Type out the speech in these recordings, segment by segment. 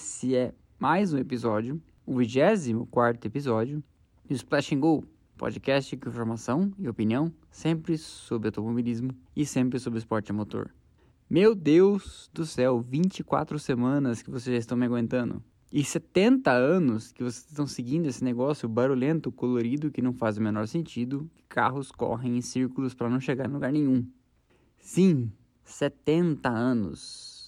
esse é mais um episódio, o 24 episódio do Splash and Go, podcast com informação e opinião sempre sobre automobilismo e sempre sobre esporte a motor. Meu Deus do céu, 24 semanas que vocês já estão me aguentando. E 70 anos que vocês estão seguindo esse negócio barulhento, colorido, que não faz o menor sentido, carros correm em círculos para não chegar em lugar nenhum. Sim, 70 anos.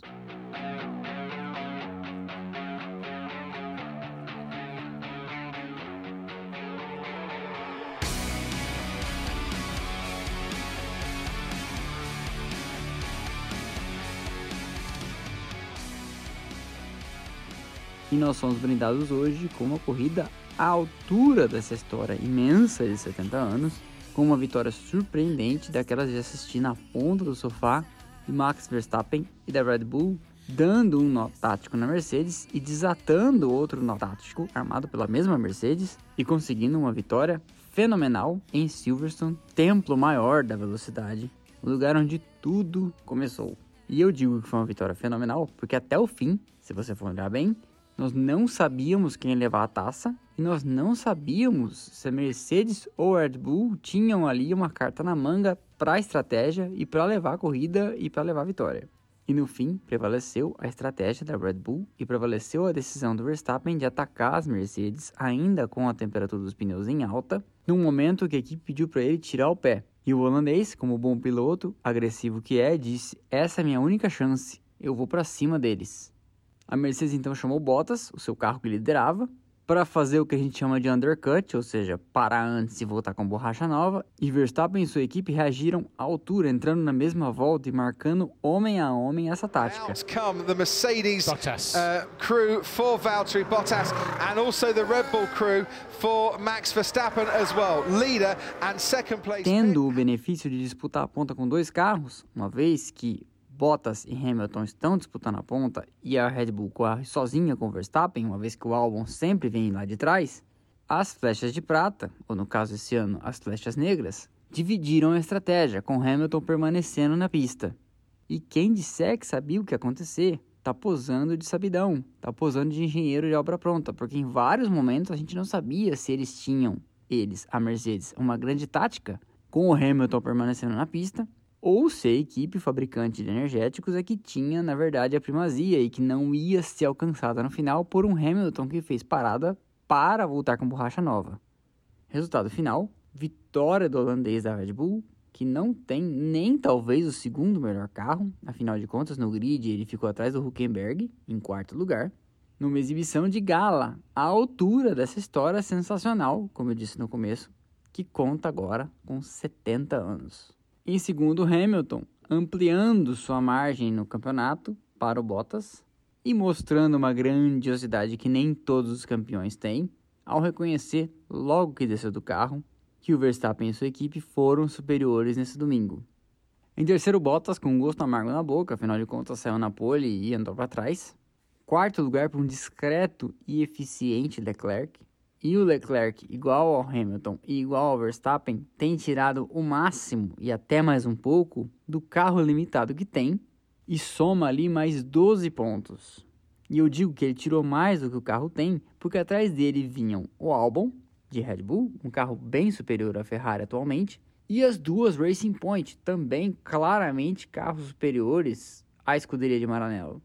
E nós somos brindados hoje com uma corrida à altura dessa história imensa de 70 anos, com uma vitória surpreendente daquelas de assistir na ponta do sofá de Max Verstappen e da Red Bull, dando um nó tático na Mercedes e desatando outro nó tático armado pela mesma Mercedes e conseguindo uma vitória fenomenal em Silverstone, templo maior da velocidade, lugar onde tudo começou. E eu digo que foi uma vitória fenomenal porque até o fim, se você for olhar bem, nós não sabíamos quem ia levar a taça e nós não sabíamos se a Mercedes ou a Red Bull tinham ali uma carta na manga para a estratégia e para levar a corrida e para levar a vitória. E no fim, prevaleceu a estratégia da Red Bull e prevaleceu a decisão do Verstappen de atacar as Mercedes ainda com a temperatura dos pneus em alta, num momento que a equipe pediu para ele tirar o pé. E o holandês, como bom piloto, agressivo que é, disse: "Essa é a minha única chance. Eu vou para cima deles." A Mercedes então chamou Bottas, o seu carro que liderava, para fazer o que a gente chama de undercut, ou seja, parar antes e voltar com borracha nova, e Verstappen e sua equipe reagiram à altura, entrando na mesma volta e marcando homem a homem essa tática. Come the Mercedes uh, crew for Valtteri Bottas and also the Red Bull crew for Max Verstappen as well, leader and second place. Tendo o benefício de disputar a ponta com dois carros, uma vez que Bottas e Hamilton estão disputando a ponta e a Red Bull corre sozinha com Verstappen, uma vez que o Albon sempre vem lá de trás, as flechas de prata, ou no caso esse ano, as flechas negras, dividiram a estratégia, com Hamilton permanecendo na pista. E quem disser que sabia o que ia acontecer, tá posando de sabidão, tá posando de engenheiro de obra pronta, porque em vários momentos a gente não sabia se eles tinham, eles, a Mercedes, uma grande tática, com o Hamilton permanecendo na pista ou se a equipe fabricante de energéticos é que tinha, na verdade, a primazia e que não ia ser alcançada no final por um Hamilton que fez parada para voltar com borracha nova. Resultado final: vitória do holandês da Red Bull, que não tem nem talvez o segundo melhor carro, afinal de contas, no grid ele ficou atrás do Huckenberg, em quarto lugar, numa exibição de gala, à altura dessa história sensacional, como eu disse no começo, que conta agora com 70 anos. Em segundo, Hamilton, ampliando sua margem no campeonato para o Bottas e mostrando uma grandiosidade que nem todos os campeões têm, ao reconhecer, logo que desceu do carro, que o Verstappen e sua equipe foram superiores nesse domingo. Em terceiro, Bottas, com um gosto amargo na boca, afinal de contas saiu na pole e andou para trás. Quarto lugar para um discreto e eficiente Leclerc, e o Leclerc, igual ao Hamilton e igual ao Verstappen, tem tirado o máximo e até mais um pouco do carro limitado que tem e soma ali mais 12 pontos. E eu digo que ele tirou mais do que o carro tem, porque atrás dele vinham o Albon, de Red Bull, um carro bem superior à Ferrari atualmente, e as duas Racing Point, também claramente carros superiores à escuderia de Maranello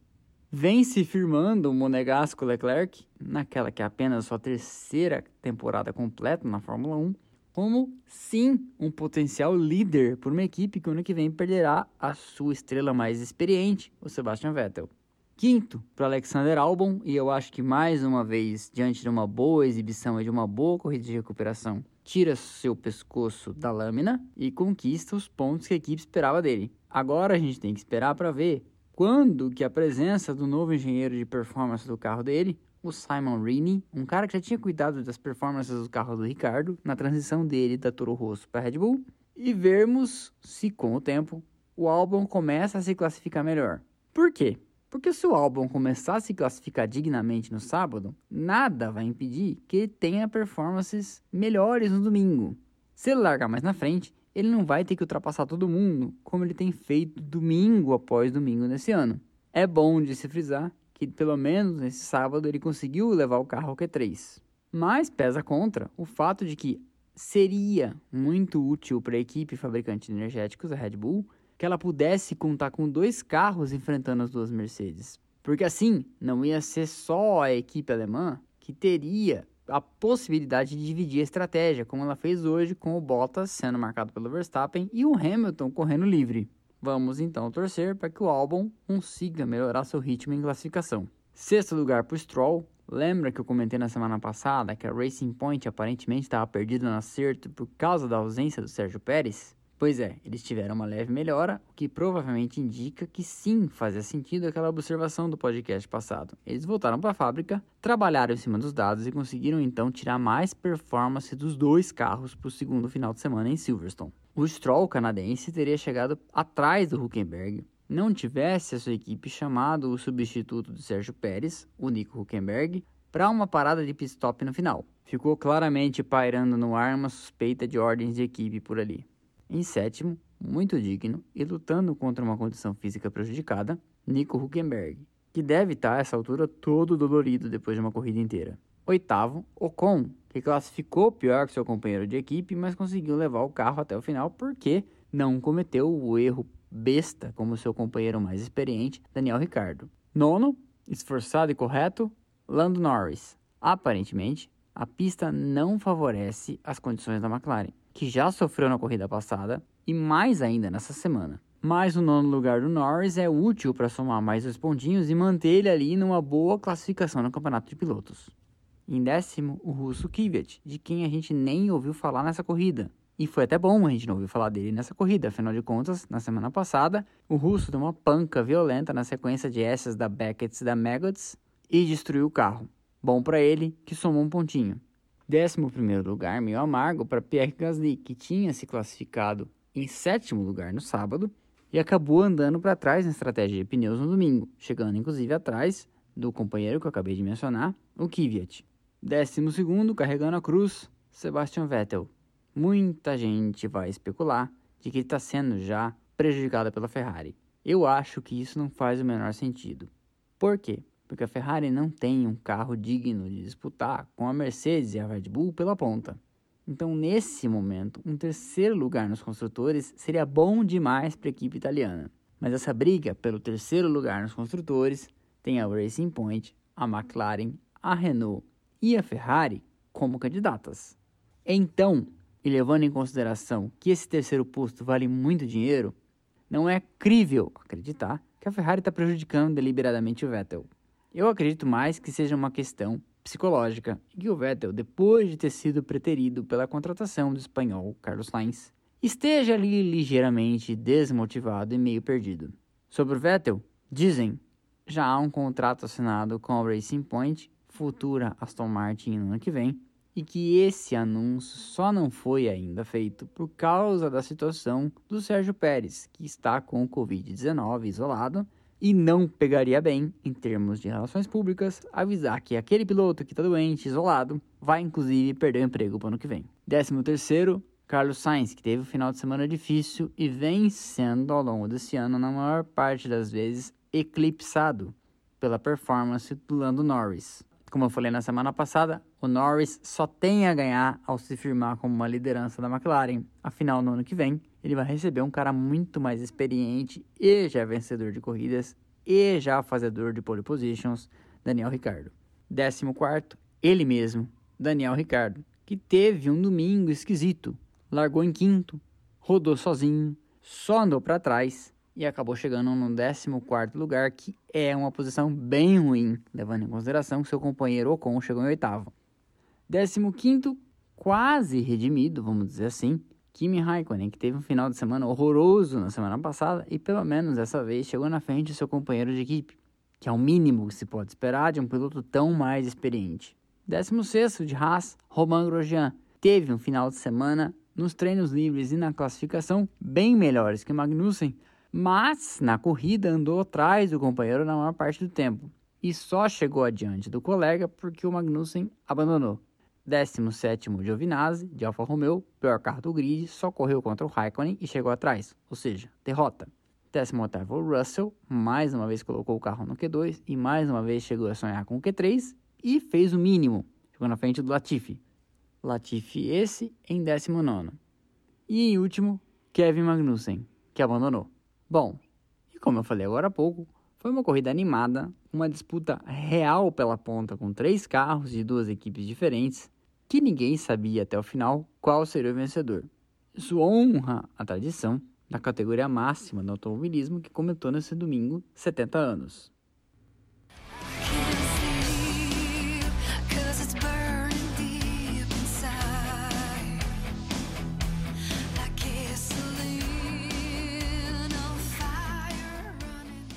vem se firmando o monegasco Leclerc, naquela que é apenas sua terceira temporada completa na Fórmula 1, como sim um potencial líder por uma equipe que ano que vem perderá a sua estrela mais experiente, o Sebastian Vettel. Quinto, para Alexander Albon, e eu acho que mais uma vez, diante de uma boa exibição e de uma boa corrida de recuperação, tira seu pescoço da lâmina e conquista os pontos que a equipe esperava dele. Agora a gente tem que esperar para ver quando que a presença do novo engenheiro de performance do carro dele, o Simon Rini, um cara que já tinha cuidado das performances do carro do Ricardo na transição dele da Toro Rosso para Red Bull, e vermos se com o tempo o álbum começa a se classificar melhor. Por quê? Porque se o álbum começar a se classificar dignamente no sábado, nada vai impedir que ele tenha performances melhores no domingo. Se ele largar mais na frente, ele não vai ter que ultrapassar todo mundo, como ele tem feito domingo após domingo nesse ano. É bom de se frisar que pelo menos nesse sábado ele conseguiu levar o carro ao Q3. Mas pesa contra o fato de que seria muito útil para a equipe fabricante de energéticos, a Red Bull, que ela pudesse contar com dois carros enfrentando as duas Mercedes. Porque assim, não ia ser só a equipe alemã que teria a possibilidade de dividir a estratégia, como ela fez hoje com o Bottas sendo marcado pelo Verstappen e o Hamilton correndo livre. Vamos então torcer para que o álbum consiga melhorar seu ritmo em classificação. Sexto lugar para o Stroll. Lembra que eu comentei na semana passada que a Racing Point aparentemente estava perdida no acerto por causa da ausência do Sérgio Pérez? Pois é, eles tiveram uma leve melhora, o que provavelmente indica que sim fazia sentido aquela observação do podcast passado. Eles voltaram para a fábrica, trabalharam em cima dos dados e conseguiram então tirar mais performance dos dois carros para o segundo final de semana em Silverstone. O Stroll canadense teria chegado atrás do Huckenberg, não tivesse a sua equipe chamado o substituto do Sérgio Pérez, o Nico Huckenberg, para uma parada de pit stop no final. Ficou claramente pairando no ar uma suspeita de ordens de equipe por ali. Em sétimo, muito digno e lutando contra uma condição física prejudicada, Nico Huckenberg, que deve estar a essa altura todo dolorido depois de uma corrida inteira. Oitavo, Ocon, que classificou pior que seu companheiro de equipe, mas conseguiu levar o carro até o final porque não cometeu o erro besta como seu companheiro mais experiente, Daniel Ricardo. Nono, esforçado e correto, Lando Norris. Aparentemente, a pista não favorece as condições da McLaren que já sofreu na corrida passada e mais ainda nessa semana. Mas o nono lugar do Norris é útil para somar mais dois pontinhos e manter ele ali numa boa classificação no campeonato de pilotos. Em décimo, o russo Kvyat, de quem a gente nem ouviu falar nessa corrida. E foi até bom a gente não ouvir falar dele nessa corrida, afinal de contas, na semana passada, o russo deu uma panca violenta na sequência de essas da Beckett e da Maggots e destruiu o carro. Bom para ele, que somou um pontinho. Décimo primeiro lugar, meio amargo, para Pierre Gasly, que tinha se classificado em sétimo lugar no sábado e acabou andando para trás na estratégia de pneus no domingo, chegando inclusive atrás do companheiro que eu acabei de mencionar, o Kvyat. Décimo segundo, carregando a cruz, Sebastian Vettel. Muita gente vai especular de que ele está sendo já prejudicado pela Ferrari. Eu acho que isso não faz o menor sentido. Por quê? Porque a Ferrari não tem um carro digno de disputar com a Mercedes e a Red Bull pela ponta. Então, nesse momento, um terceiro lugar nos construtores seria bom demais para a equipe italiana. Mas essa briga pelo terceiro lugar nos construtores tem a Racing Point, a McLaren, a Renault e a Ferrari como candidatas. Então, e levando em consideração que esse terceiro posto vale muito dinheiro, não é crível acreditar que a Ferrari está prejudicando deliberadamente o Vettel. Eu acredito mais que seja uma questão psicológica e que o Vettel, depois de ter sido preterido pela contratação do espanhol Carlos Sainz, esteja ali ligeiramente desmotivado e meio perdido. Sobre o Vettel, dizem já há um contrato assinado com a Racing Point, futura Aston Martin no ano que vem, e que esse anúncio só não foi ainda feito por causa da situação do Sérgio Pérez, que está com o Covid-19 isolado e não pegaria bem, em termos de relações públicas, avisar que aquele piloto que está doente, isolado, vai inclusive perder o emprego para o ano que vem. 13 terceiro, Carlos Sainz, que teve um final de semana difícil e vem sendo ao longo desse ano, na maior parte das vezes, eclipsado pela performance do Lando Norris. Como eu falei na semana passada, o Norris só tem a ganhar ao se firmar como uma liderança da McLaren. Afinal, no ano que vem, ele vai receber um cara muito mais experiente e já vencedor de corridas e já fazedor de pole positions, Daniel Ricardo. 14, ele mesmo, Daniel Ricardo, que teve um domingo esquisito. Largou em quinto, rodou sozinho, só andou para trás e acabou chegando no 14 lugar, que é uma posição bem ruim, levando em consideração que seu companheiro Ocon chegou em oitavo. 15 quase redimido, vamos dizer assim, Kimi Raikkonen, que teve um final de semana horroroso na semana passada e pelo menos dessa vez chegou na frente do seu companheiro de equipe, que é o mínimo que se pode esperar de um piloto tão mais experiente. 16 de Haas, Romain Grosjean, teve um final de semana nos treinos livres e na classificação bem melhores que Magnussen, mas na corrida andou atrás do companheiro na maior parte do tempo e só chegou adiante do colega porque o Magnussen abandonou. 17 Giovinazzi, de Alfa Romeo, pior carro do grid, só correu contra o Raikkonen e chegou atrás, ou seja, derrota. 18 Russell, mais uma vez colocou o carro no Q2 e mais uma vez chegou a sonhar com o Q3 e fez o mínimo, chegou na frente do Latifi. Latifi esse em 19. E em último, Kevin Magnussen, que abandonou. Bom, e como eu falei agora há pouco, foi uma corrida animada, uma disputa real pela ponta com três carros de duas equipes diferentes, que ninguém sabia até o final qual seria o vencedor. Isso honra a tradição da categoria máxima do automobilismo que comentou nesse domingo 70 anos.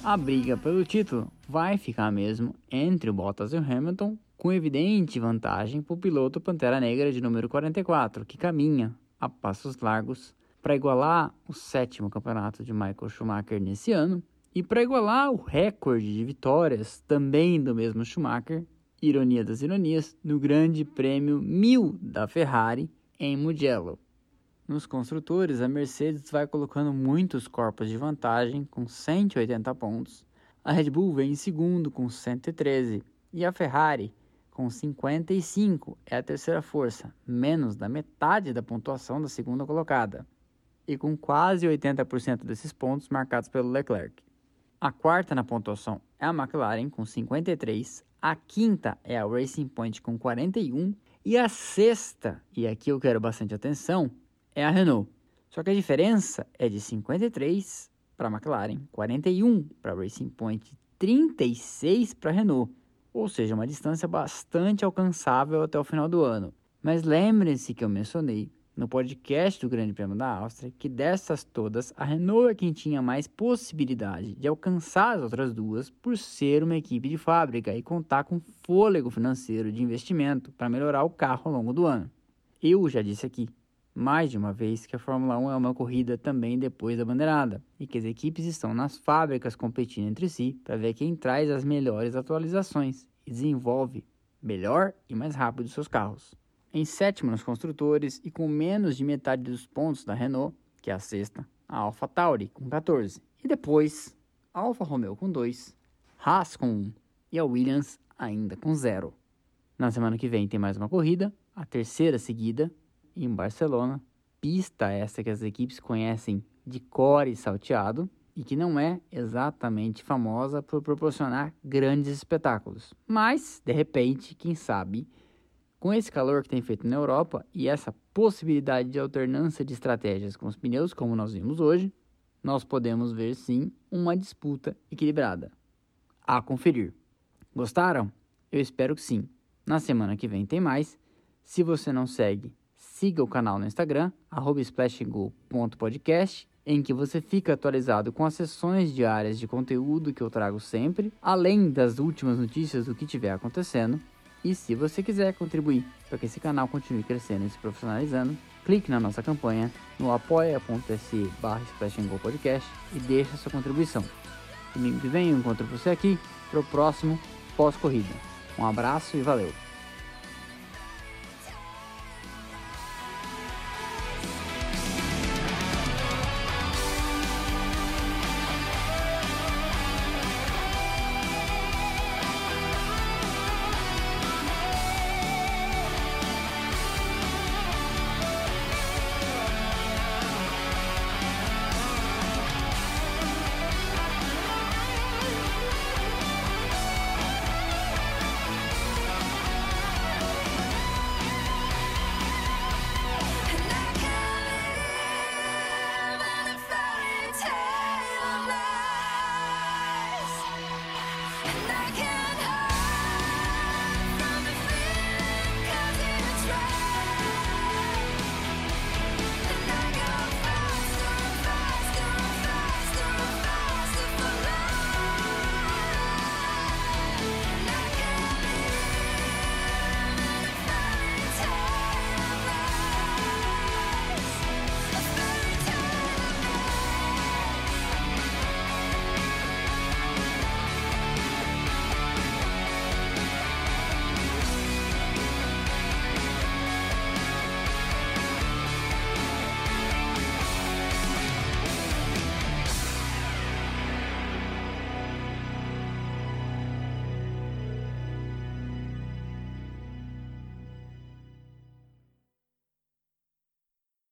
A briga pelo título vai ficar mesmo entre o Bottas e o Hamilton, com evidente vantagem para o piloto Pantera Negra de número 44, que caminha a passos largos para igualar o sétimo campeonato de Michael Schumacher nesse ano e para igualar o recorde de vitórias também do mesmo Schumacher, ironia das ironias, no Grande Prêmio 1000 da Ferrari em Mugello. Nos construtores, a Mercedes vai colocando muitos corpos de vantagem com 180 pontos. A Red Bull vem em segundo com 113 e a Ferrari com 55 é a terceira força, menos da metade da pontuação da segunda colocada, e com quase 80% desses pontos marcados pelo Leclerc. A quarta na pontuação é a McLaren com 53, a quinta é a Racing Point com 41 e a sexta, e aqui eu quero bastante atenção, é a Renault. Só que a diferença é de 53 para a McLaren, 41 para a Racing Point, 36 para a Renault, ou seja, uma distância bastante alcançável até o final do ano. Mas lembrem-se que eu mencionei no podcast do Grande Prêmio da Áustria que dessas todas, a Renault é quem tinha mais possibilidade de alcançar as outras duas por ser uma equipe de fábrica e contar com fôlego financeiro de investimento para melhorar o carro ao longo do ano. Eu já disse aqui mais de uma vez que a Fórmula 1 é uma corrida também depois da bandeirada e que as equipes estão nas fábricas competindo entre si para ver quem traz as melhores atualizações e desenvolve melhor e mais rápido seus carros. Em sétimo nos construtores e com menos de metade dos pontos da Renault, que é a sexta, a Alfa Tauri com 14 e depois a Alfa Romeo com 2, Haas com 1 e a Williams ainda com 0. Na semana que vem tem mais uma corrida, a terceira seguida, em Barcelona, pista essa que as equipes conhecem de core salteado e que não é exatamente famosa por proporcionar grandes espetáculos. Mas, de repente, quem sabe, com esse calor que tem feito na Europa e essa possibilidade de alternância de estratégias com os pneus, como nós vimos hoje, nós podemos ver sim uma disputa equilibrada. A conferir. Gostaram? Eu espero que sim. Na semana que vem tem mais. Se você não segue, siga o canal no Instagram, splashgo.podcast, em que você fica atualizado com as sessões diárias de conteúdo que eu trago sempre, além das últimas notícias do que estiver acontecendo. E se você quiser contribuir para que esse canal continue crescendo e se profissionalizando, clique na nossa campanha no apoia.se barra podcast e deixe sua contribuição. Domingo que vem eu encontro você aqui para o próximo pós-corrida. Um abraço e valeu!